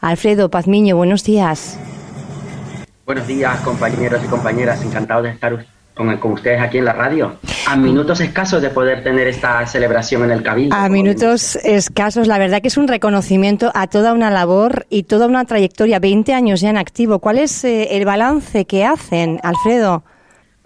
Alfredo Pazmiño, buenos días. Buenos días, compañeros y compañeras. Encantado de estar con, con, ustedes aquí en la radio. A minutos escasos de poder tener esta celebración en el Cabildo. A minutos escasos. La verdad que es un reconocimiento a toda una labor y toda una trayectoria. 20 años ya en activo. ¿Cuál es eh, el balance que hacen, Alfredo?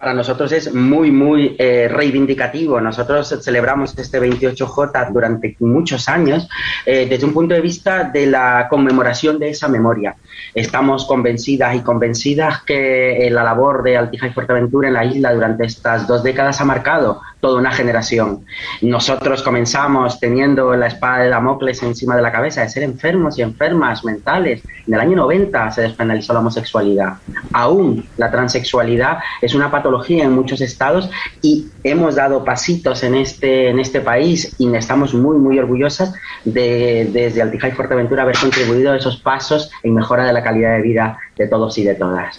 Para nosotros es muy, muy eh, reivindicativo. Nosotros celebramos este 28J durante muchos años eh, desde un punto de vista de la conmemoración de esa memoria. Estamos convencidas y convencidas que eh, la labor de Altija y Fuerteventura en la isla durante estas dos décadas ha marcado toda una generación. Nosotros comenzamos teniendo la espada de Damocles encima de la cabeza de ser enfermos y enfermas mentales. En el año 90 se despenalizó la homosexualidad. Aún la transexualidad es una patología en muchos estados y hemos dado pasitos en este, en este país y estamos muy, muy orgullosas de desde Altija y Fuerteventura haber contribuido a esos pasos en mejora de la calidad de vida de todos y de todas.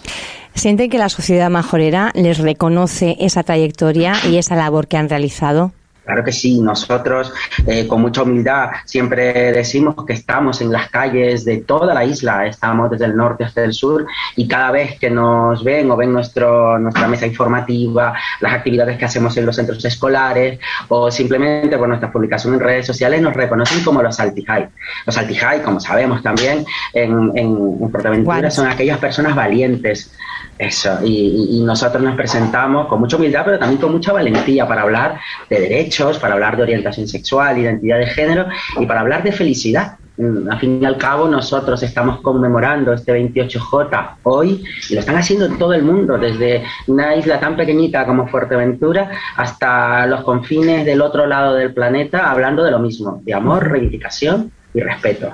¿Sienten que la sociedad majorera les reconoce esa trayectoria y esa labor que han realizado? Claro que sí, nosotros eh, con mucha humildad siempre decimos que estamos en las calles de toda la isla, estamos desde el norte hasta el sur y cada vez que nos ven o ven nuestro, nuestra mesa informativa, las actividades que hacemos en los centros escolares o simplemente por nuestra publicación en redes sociales nos reconocen como los Altijai. Los Altijai, como sabemos también en, en, en Portaventura, son aquellas personas valientes, eso, y, y, nosotros nos presentamos con mucha humildad, pero también con mucha valentía para hablar de derechos, para hablar de orientación sexual, identidad de género y para hablar de felicidad. Mm, al fin y al cabo, nosotros estamos conmemorando este 28J hoy y lo están haciendo en todo el mundo, desde una isla tan pequeñita como Fuerteventura hasta los confines del otro lado del planeta, hablando de lo mismo, de amor, reivindicación y respeto.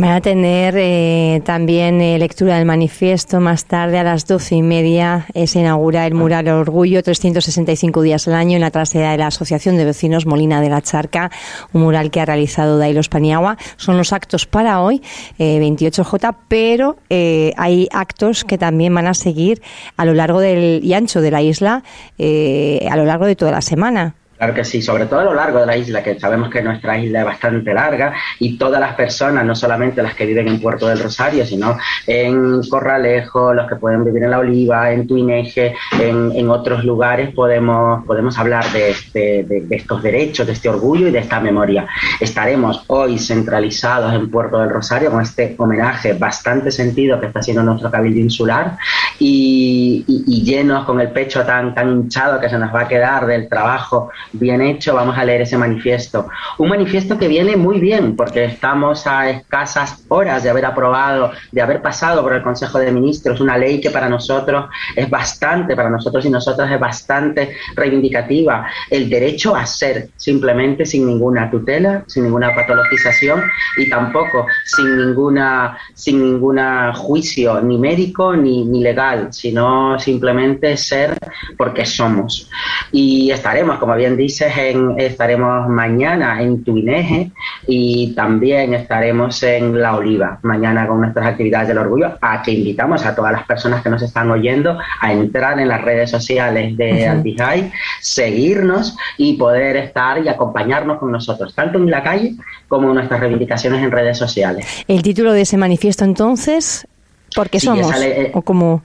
Van a tener eh, también eh, lectura del manifiesto más tarde a las doce y media. Eh, se inaugura el mural Orgullo, 365 días al año en la trasera de la Asociación de Vecinos Molina de la Charca, un mural que ha realizado Dailos Paniagua. Son los actos para hoy, 28J, pero hay actos que también van a seguir a lo largo del y ancho de la isla a lo largo de toda la semana. Claro que sí, sobre todo a lo largo de la isla, que sabemos que nuestra isla es bastante larga y todas las personas, no solamente las que viven en Puerto del Rosario, sino en Corralejo, los que pueden vivir en La Oliva, en Tuineje, en, otros lugares, podemos, podemos hablar de, este, de, estos derechos, de este orgullo y de esta memoria. Estaremos hoy centralizados en Puerto del Rosario con este homenaje bastante sentido que está haciendo nuestro Cabildo Insular y, y, y llenos con el pecho tan, tan hinchado que se nos va a quedar del trabajo bien hecho, vamos a leer ese manifiesto. Un manifiesto que viene muy bien porque estamos a escasas horas de haber aprobado, de haber pasado por el Consejo de Ministros una ley que para nosotros es bastante, para nosotros y nosotras es bastante reivindicativa. El derecho a ser simplemente sin ninguna tutela, sin ninguna patologización y tampoco sin ninguna, sin ninguna juicio ni médico ni, ni legal, sino simplemente ser porque somos. Y estaremos, como bien dices, en, estaremos mañana en Tuineje y también estaremos en La Oliva, mañana con nuestras actividades del orgullo, a que invitamos a todas las personas que nos están oyendo a entrar en las redes sociales de uh -huh. Altijai, seguirnos y poder estar y acompañarnos con nosotros, tanto en la calle como en nuestras reivindicaciones en redes sociales. El título de ese manifiesto entonces, ¿por qué sí, somos? Sale, eh, ¿O cómo?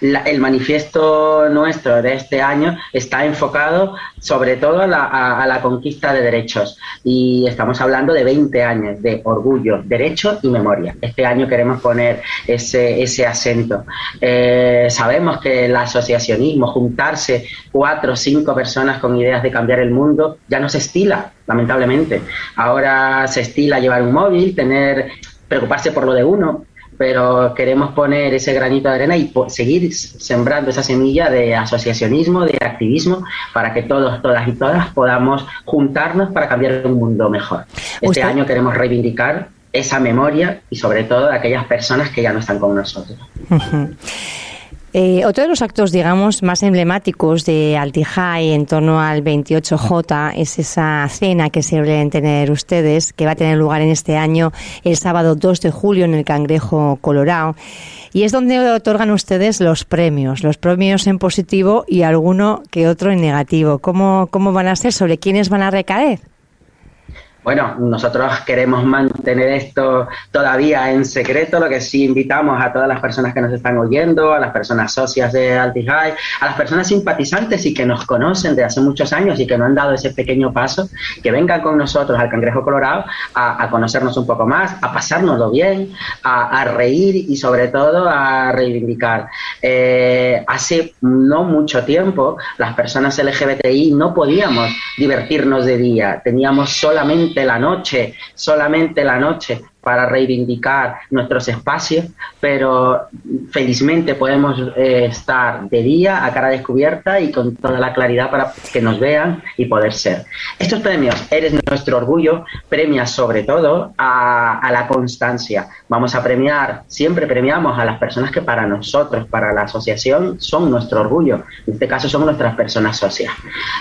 La, el manifiesto nuestro de este año está enfocado sobre todo a la, a, la, conquista de derechos y estamos hablando de 20 años de orgullo, derecho y memoria. Este año queremos poner ese, ese acento. Eh, sabemos que el asociacionismo, juntarse cuatro o cinco personas con ideas de cambiar el mundo, ya no se estila, lamentablemente. Ahora se estila llevar un móvil, tener preocuparse por lo de uno, pero queremos poner ese granito de arena y seguir sembrando esa semilla de asociacionismo, de activismo, para que todos, todas y todas podamos juntarnos para cambiar un mundo mejor. Este ¿Usted? año queremos reivindicar esa memoria y sobre todo de aquellas personas que ya no están con nosotros. Uh -huh. Eh, otro de los actos, digamos, más emblemáticos de Altijai en torno al 28J es esa cena que suelen tener ustedes, que va a tener lugar en este año el sábado 2 de julio en el Cangrejo Colorado. Y es donde otorgan ustedes los premios, los premios en positivo y alguno que otro en negativo. ¿Cómo, cómo van a ser? ¿Sobre quiénes van a recaer? Bueno, nosotros queremos mantener esto todavía en secreto, lo que sí invitamos a todas las personas que nos están oyendo, a las personas socias de Altihai, a las personas simpatizantes y que nos conocen de hace muchos años y que no han dado ese pequeño paso, que vengan con nosotros al Cangrejo Colorado a, conocernos un poco más, a pasárnoslo bien, a, reír y sobre todo a reivindicar. Eh, hace no mucho tiempo las personas LGBTI no podíamos divertirnos de día, teníamos solamente la noche, solamente la noche para reivindicar nuestros espacios, pero felizmente podemos eh, estar de día a cara descubierta y con toda la claridad para que nos vean y poder ser. Estos premios, Eres nuestro orgullo, premia sobre todo a, a la constancia. Vamos a premiar, siempre premiamos a las personas que para nosotros, para la asociación, son nuestro orgullo. En este caso son nuestras personas socias.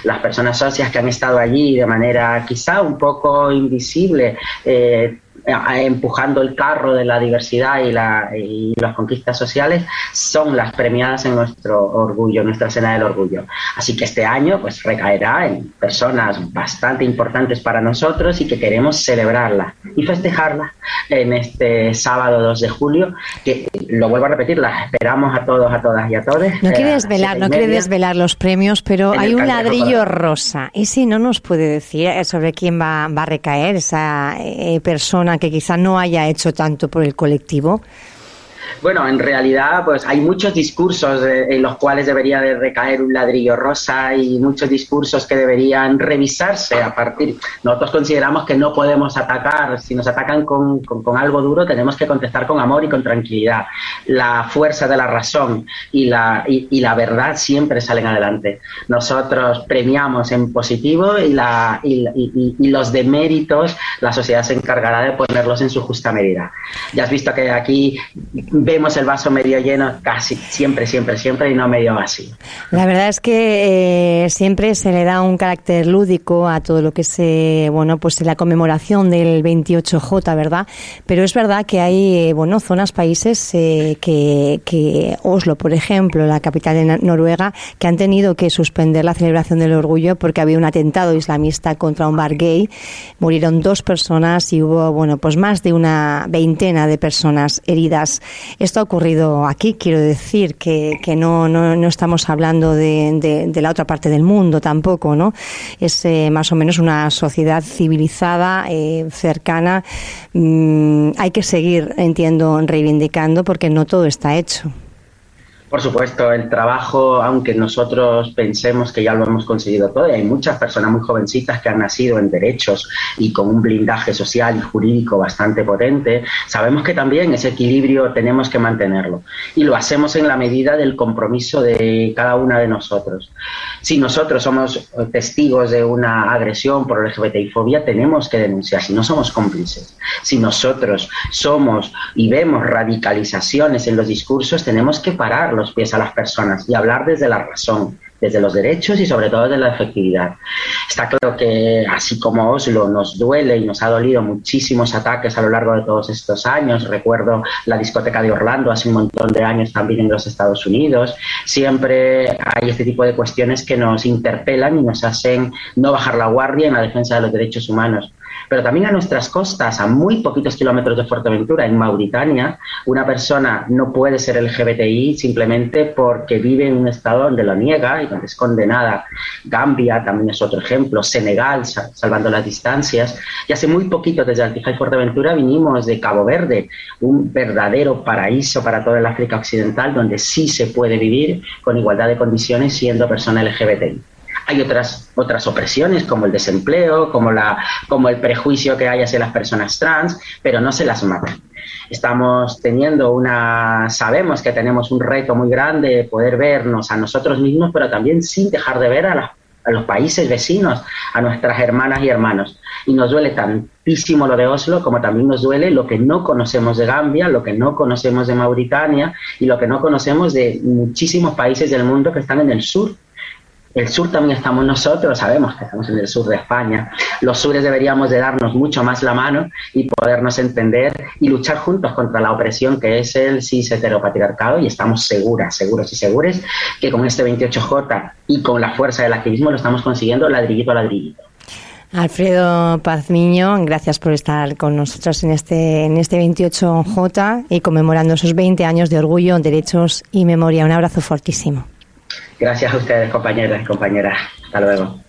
Las personas socias que han estado allí de manera quizá un poco invisible, eh, empujando el carro de la diversidad y, la, y las conquistas sociales son las premiadas en nuestro orgullo, nuestra escena del orgullo. Así que este año pues recaerá en personas bastante importantes para nosotros y que queremos celebrarla y festejarla en este sábado 2 de julio, que lo vuelvo a repetir, las esperamos a todos, a todas y a todos. No quiere desvelar, no quiere desvelar los premios, pero hay un ladrillo rosa. ¿Y si no nos puede decir sobre quién va, va a recaer esa eh, persona que quizá no haya hecho tanto por el colectivo? Bueno, en realidad, pues hay muchos discursos en los cuales debería de recaer un ladrillo rosa y muchos discursos que deberían revisarse a partir. Nosotros consideramos que no podemos atacar. Si nos atacan con, con, algo duro, tenemos que contestar con amor y con tranquilidad. La fuerza de la razón y la, y, la verdad siempre salen adelante. Nosotros premiamos en positivo y, la, y los deméritos la sociedad se encargará de ponerlos en su justa medida. Ya has visto que aquí vemos el vaso medio lleno casi siempre, siempre, siempre y no medio vacío. La verdad es que eh, siempre se le da un carácter lúdico a todo lo que se, bueno, pues la conmemoración del 28J, ¿verdad? Pero es verdad que hay, eh, bueno, zonas, países eh, que, que Oslo, por ejemplo, la capital de Noruega, que han tenido que suspender la celebración del orgullo porque había un atentado islamista contra un bar gay. Murieron dos personas y hubo, bueno, pues más de una veintena de personas heridas. Esto ha ocurrido aquí, quiero decir, que, que no, no, no, estamos hablando de, de, la otra parte del mundo tampoco, ¿no? Es eh, más o menos una sociedad civilizada, eh, cercana. Mm, hay que seguir, entiendo, reivindicando porque no todo está hecho. Por supuesto, el trabajo, aunque nosotros pensemos que ya lo hemos conseguido todo, y hay muchas personas muy jovencitas que han nacido en derechos y con un blindaje social y jurídico bastante potente, sabemos que también ese equilibrio tenemos que mantenerlo. Y lo hacemos en la medida del compromiso de cada una de nosotros. Si nosotros somos testigos de una agresión por LGBTI-fobia, tenemos que denunciar, si no somos cómplices. Si nosotros somos y vemos radicalizaciones en los discursos, tenemos que pararlos pies a las personas y hablar desde la razón, desde los derechos y sobre todo desde la efectividad. Está claro que así como Oslo nos duele y nos ha dolido muchísimos ataques a lo largo de todos estos años, recuerdo la discoteca de Orlando hace un montón de años también en los Estados Unidos, siempre hay este tipo de cuestiones que nos interpelan y nos hacen no bajar la guardia en la defensa de los derechos humanos pero también a nuestras costas, a muy poquitos kilómetros de Fuerteventura, en Mauritania, una persona no puede ser LGBTI simplemente porque vive en un estado donde lo niega y donde es condenada. Gambia también es otro ejemplo, Senegal, salvando las distancias. Y hace muy poquito, desde Altija y Fuerteventura, vinimos de Cabo Verde, un verdadero paraíso para toda el África Occidental, donde sí se puede vivir con igualdad de condiciones siendo persona LGBTI. Hay otras, otras opresiones como el desempleo, como, la, como el prejuicio que hay hacia las personas trans, pero no se las mata. Estamos teniendo una, sabemos que tenemos un reto muy grande de poder vernos a nosotros mismos, pero también sin dejar de ver a, a los países vecinos, a nuestras hermanas y hermanos. Y nos duele tantísimo lo de Oslo como también nos duele lo que no conocemos de Gambia, lo que no conocemos de Mauritania y lo que no conocemos de muchísimos países del mundo que están en el sur el sur también estamos nosotros, sabemos que estamos en el sur de España. Los sures deberíamos de darnos mucho más la mano y podernos entender y luchar juntos contra la opresión que es el cis heteropatriarcado y estamos seguras, seguros y seguros que con este 28J y con la fuerza del activismo lo estamos consiguiendo ladrillito a ladrillito. Alfredo Pazmiño, gracias por estar con nosotros en este, en este 28J y conmemorando esos 20 años de orgullo, derechos y memoria. Un abrazo fortísimo. Gracias a ustedes, compañeros y compañeras. Hasta luego.